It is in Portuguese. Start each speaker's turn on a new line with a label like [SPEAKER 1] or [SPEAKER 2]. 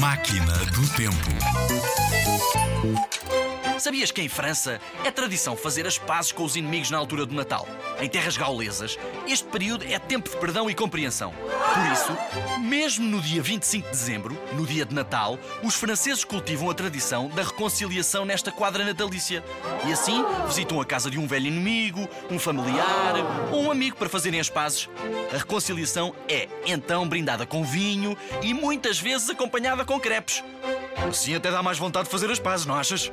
[SPEAKER 1] Máquina do Tempo.
[SPEAKER 2] Sabias que em França é tradição fazer as pazes com os inimigos na altura do Natal? Em terras gaulesas, este período é tempo de perdão e compreensão. Por isso, mesmo no dia 25 de dezembro, no dia de Natal, os franceses cultivam a tradição da reconciliação nesta quadra natalícia. E assim, visitam a casa de um velho inimigo, um familiar ou um amigo para fazerem as pazes. A reconciliação é, então, brindada com vinho e muitas vezes acompanhada com crepes. Assim até dá mais vontade de fazer as pazes, não achas?